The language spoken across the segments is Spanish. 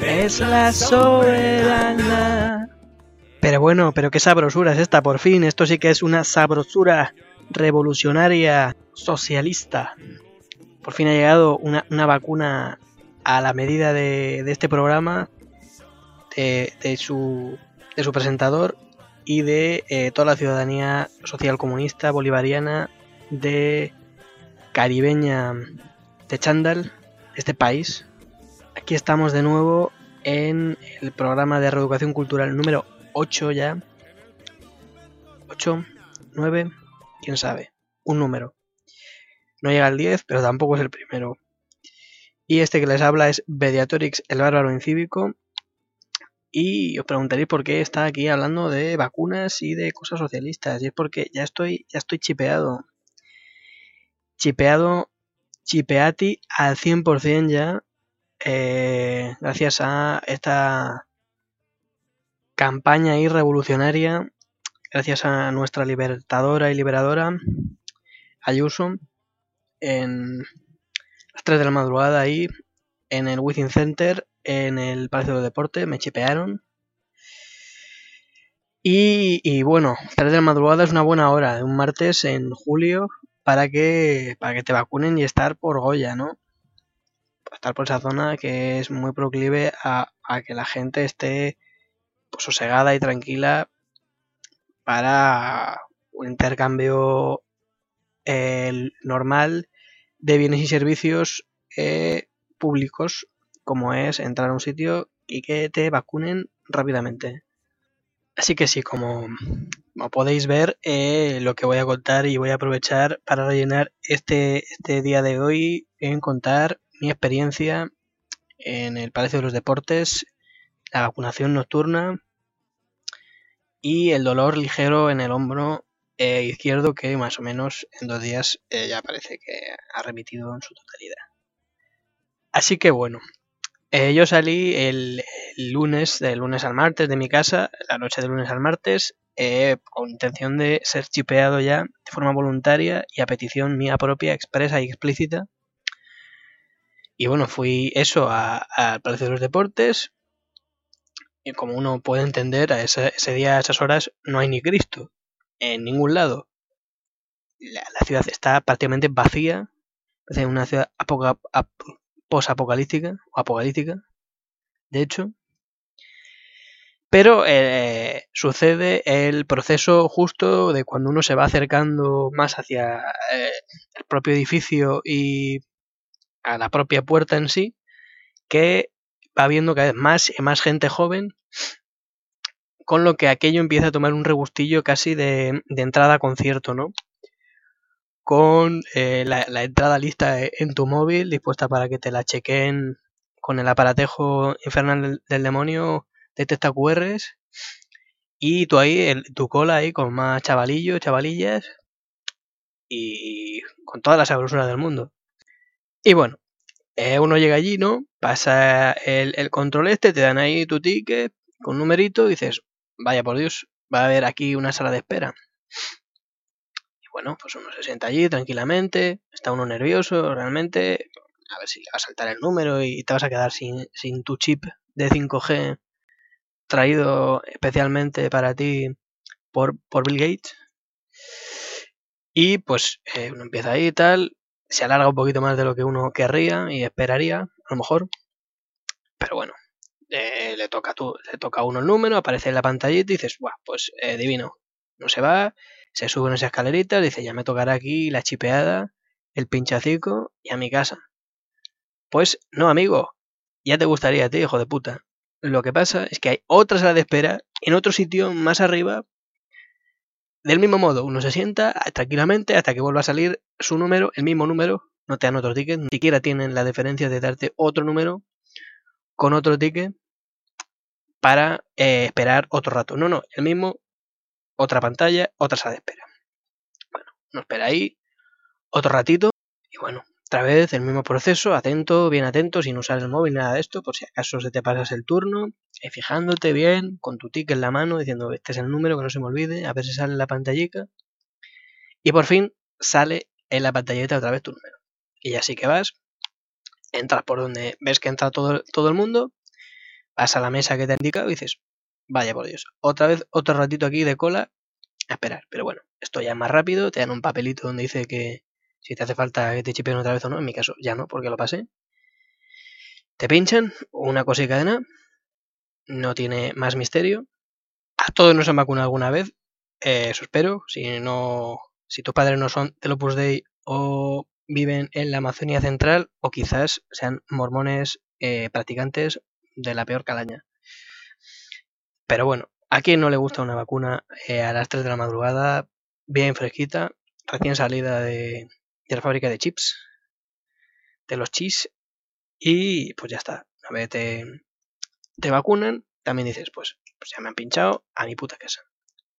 es la soberana. Pero bueno, pero qué sabrosura es esta, por fin. Esto sí que es una sabrosura revolucionaria socialista. Por fin ha llegado una, vacuna a la medida de, este programa, de, su, de su presentador y de eh, toda la ciudadanía social comunista bolivariana de caribeña de Chandal, este país. Aquí estamos de nuevo en el programa de reeducación cultural número 8 ya. 8, 9, quién sabe, un número. No llega al 10, pero tampoco es el primero. Y este que les habla es Mediatorix, el bárbaro incívico. Y os preguntaréis por qué está aquí hablando de vacunas y de cosas socialistas. Y es porque ya estoy, ya estoy chipeado. Chipeado, chipeati al 100% ya. Eh, gracias a esta campaña y revolucionaria. Gracias a nuestra libertadora y liberadora, Ayuso, en las 3 de la madrugada ahí, en el Within Center, en el Palacio de Deporte, me chipearon. Y, bueno, 3 de la madrugada es una buena hora, un martes en julio, para que, para que te vacunen y estar por Goya, ¿no? Estar por esa zona que es muy proclive a, que la gente esté pues, sosegada y tranquila para un intercambio eh, normal de bienes y servicios eh, públicos, como es entrar a un sitio y que te vacunen rápidamente. Así que sí, como, podéis ver, eh, lo que voy a contar y voy a aprovechar para rellenar este, este día de hoy en contar mi experiencia en el Palacio de los Deportes, la vacunación nocturna y el dolor ligero en el hombro eh, izquierdo que más o menos en dos días eh, ya parece que ha remitido en su totalidad. Así que bueno, eh, yo salí el, lunes, del lunes al martes de mi casa, la noche del lunes al martes, con intención de ser chipeado ya de forma voluntaria y a petición mía propia, expresa y explícita. Y bueno, fui eso al Palacio de los Deportes. Y como uno puede entender, a ese, día, a esas horas, no hay ni Cristo en ningún lado. La, ciudad está prácticamente vacía. Es una ciudad posapocalíptica o apocalíptica, de hecho. Pero eh, sucede el proceso justo de cuando uno se va acercando más hacia eh, el propio edificio y a la propia puerta en sí, que va viendo cada vez más y más gente joven con lo que aquello empieza a tomar un regustillo casi de, entrada a concierto, ¿no? Con eh, la, entrada lista en tu móvil, dispuesta para que te la chequen con el aparatejo infernal del, demonio, detecta QRs, y tú ahí, tu cola ahí con más chavalillos, chavalillas, y con toda la sabrosura del mundo. Y bueno, eh, uno llega allí, ¿no? Pasa el, control este, te dan ahí tu ticket con numerito y dices, vaya por Dios, va a haber aquí una sala de espera. Y bueno, pues uno se sienta allí tranquilamente, está uno nervioso realmente, a ver si le va a saltar el número y te vas a quedar sin, tu chip de 5G traído especialmente para ti por, por Bill Gates. Y pues eh, uno empieza ahí y tal, se alarga un poquito más de lo que uno querría y esperaría, a lo mejor. Pero bueno, eh, le, toca tú, le toca a uno el número, aparece en la pantallita y dices, Buah, pues eh, divino. No se va, se sube en esa escalerita, dice, ya me tocará aquí la chipeada, el pinchacico y a mi casa. Pues no, amigo, ya te gustaría a ti, hijo de puta. Lo que pasa es que hay otra sala de espera en otro sitio más arriba. Del mismo modo, uno se sienta tranquilamente hasta que vuelva a salir su número, el mismo número, no te dan otro ticket, ni siquiera tienen la deferencia de darte otro número con otro ticket para eh, esperar otro rato. No, no, el mismo, otra pantalla, otra sala de espera. Bueno, no espera ahí otro ratito y bueno, otra vez el mismo proceso, atento, bien atento, sin usar el móvil, nada de esto, por si acaso se te pasas el turno, eh, fijándote bien, con tu ticket en la mano, diciendo, este es el número, que no se me olvide, a ver si sale en la pantallita. Y por fin sale en la pantallita otra vez tu número. Y así que vas, entras por donde ves que entra todo, todo el mundo, vas a la mesa que te ha indicado y dices, vaya por Dios, otra vez otro ratito aquí de cola a esperar. Pero bueno, esto ya es más rápido, te dan un papelito donde dice que si te hace falta que te chipeen otra vez o no, en mi caso ya no, porque lo pasé. Te pinchan, una cosa y cadena, no tiene más misterio. A todos nos han vacunado alguna vez, eh, eso espero. Si no, si tus padres no son del Opus Dei o viven en la Amazonía Central, o quizás sean mormones eh, practicantes de la peor calaña. Pero bueno, ¿a quién no le gusta una vacuna eh, a las 3 de la madrugada, bien fresquita, recién salida de, de la fábrica de chips, de los chis, y pues ya está. A ver, te, te vacunan, también dices, pues, pues ya me han pinchado a mi puta casa.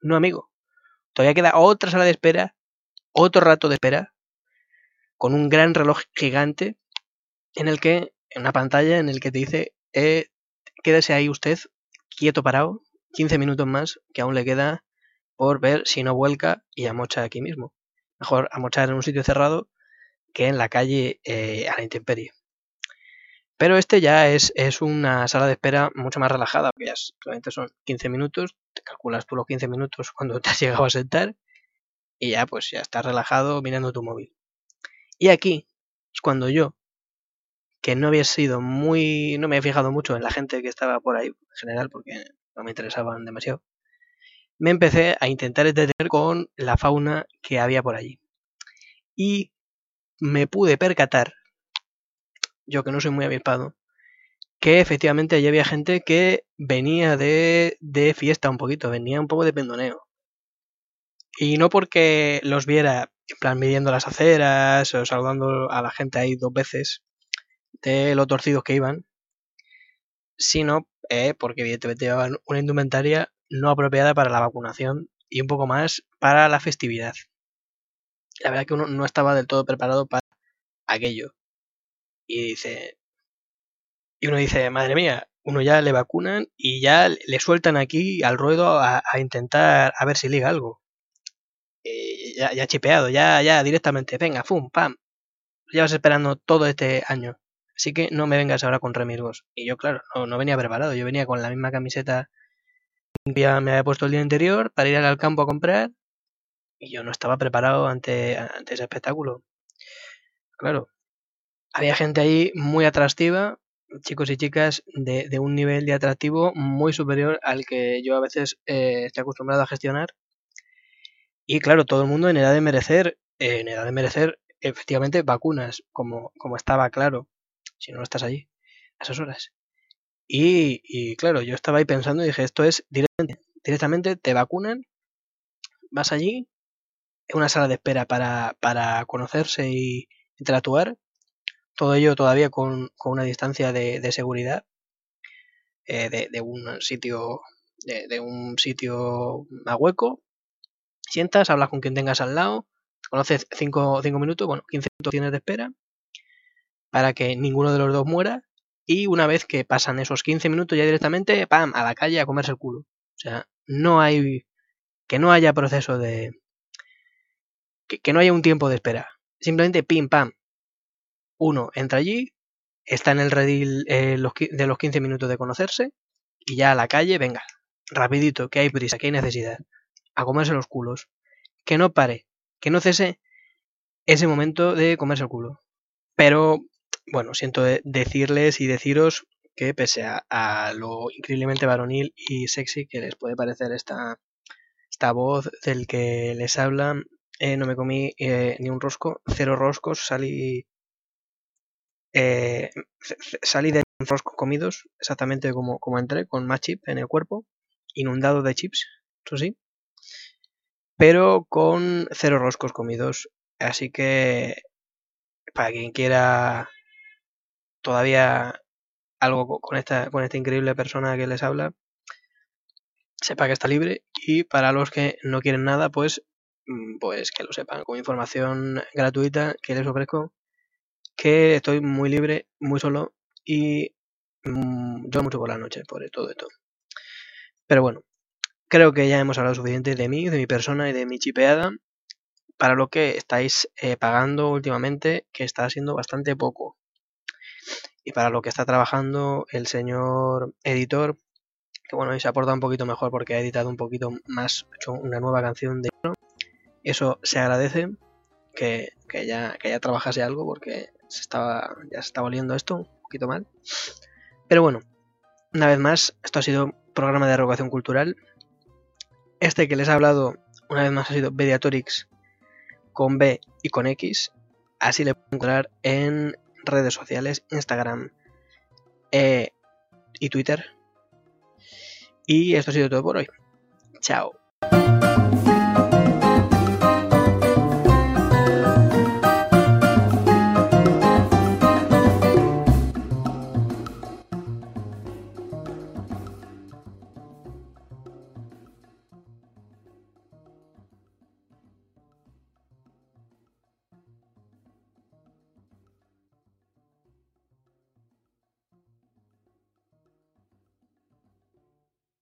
No, amigo. Todavía queda otra sala de espera, otro rato de espera, con un gran reloj gigante en el que, en una pantalla en el que te dice, eh, quédese ahí usted, quieto parado, 15 minutos más, que aún le queda por ver si no vuelca y amocha aquí mismo. Mejor amochar en un sitio cerrado que en la calle eh, a la intemperie. Pero este ya es, es, una sala de espera mucho más relajada, porque ya solamente son 15 minutos, te calculas tú los 15 minutos cuando te has llegado a sentar y ya pues ya estás relajado mirando tu móvil. Y aquí es cuando yo, que no había sido muy, no me había fijado mucho en la gente que estaba por ahí en general, porque no me interesaban demasiado, me empecé a intentar entretener con la fauna que había por allí. Y me pude percatar yo que no soy muy avispado, que efectivamente allí había gente que venía de, de fiesta un poquito, venía un poco de pendoneo. Y no porque los viera en plan midiendo las aceras o saludando a la gente ahí dos veces de lo torcidos que iban, sino eh, porque evidentemente llevaban una indumentaria no apropiada para la vacunación y un poco más para la festividad. La verdad que uno no estaba del todo preparado para aquello y dice. Y uno dice, madre mía, uno ya le vacunan y ya le sueltan aquí al ruedo a, intentar a ver si liga algo. Ya, ya chipeado, ya, ya directamente, venga, fum, pam. Llevas esperando todo este año. Así que no me vengas ahora con remilgos. Y yo, claro, no, no venía preparado. Yo venía con la misma camiseta me había puesto el día anterior para ir al campo a comprar. Y yo no estaba preparado ante, ese espectáculo. Claro, había gente ahí muy atractiva, chicos y chicas de, un nivel de atractivo muy superior al que yo a veces eh, estoy acostumbrado a gestionar. Y claro, todo el mundo en edad de merecer, en edad de merecer efectivamente vacunas, como, como estaba claro, si no estás allí, a esas horas. Y, y, claro, yo estaba ahí pensando y dije, esto es directamente, directamente te vacunan, vas allí, en una sala de espera para, para conocerse y interactuar, todo ello todavía con, una distancia de, seguridad eh, de, un sitio de, un sitio a hueco. Sientas, hablas con quien tengas al lado, conoces 5 minutos, bueno, 15 minutos tienes de espera para que ninguno de los dos muera. Y una vez que pasan esos 15 minutos ya directamente, ¡pam!, a la calle a comerse el culo. O sea, no hay. que no haya proceso de. que, no haya un tiempo de espera. Simplemente pim, pam, uno entra allí, está en el redil eh, de los 15 minutos de conocerse y ya a la calle, venga, rapidito, que hay prisa, que hay necesidad, a comerse los culos. Que no pare, que no cese ese momento de comerse el culo. Pero, bueno, siento decirles y deciros que pese a, lo increíblemente varonil y sexy que les puede parecer esta, esta voz del que les habla, eh, no me comí eh, ni un rosco, cero roscos, salí eh, salí de roscos comidos, exactamente como, como entré, con más chip en el cuerpo, inundado de chips, eso sí, pero con cero roscos comidos. Así que, para quien quiera todavía algo con esta, con esta increíble persona que les habla, sepa que está libre y para los que no quieren nada, pues, mm, pues que lo sepan, con información gratuita que les ofrezco que estoy muy libre, muy solo y mmm, yo mucho por la noche, por todo esto. Pero bueno, creo que ya hemos hablado suficiente de mí, de mi persona y de mi chipeada para lo que estáis eh, pagando últimamente, que está siendo bastante poco. Y para lo que está trabajando el señor editor, que bueno, y se aporta un poquito mejor porque ha editado un poquito más, hecho una nueva canción de eso se agradece que, ya, que ya trabajase algo porque se estaba, ya se está volviendo esto un poquito mal. Pero bueno, una vez más, esto ha sido programa de erogación cultural. Este que les he hablado una vez más ha sido Mediatorix con B y con X. Así le pueden encontrar en redes sociales, Instagram eh, y Twitter. Y esto ha sido todo por hoy. Chao.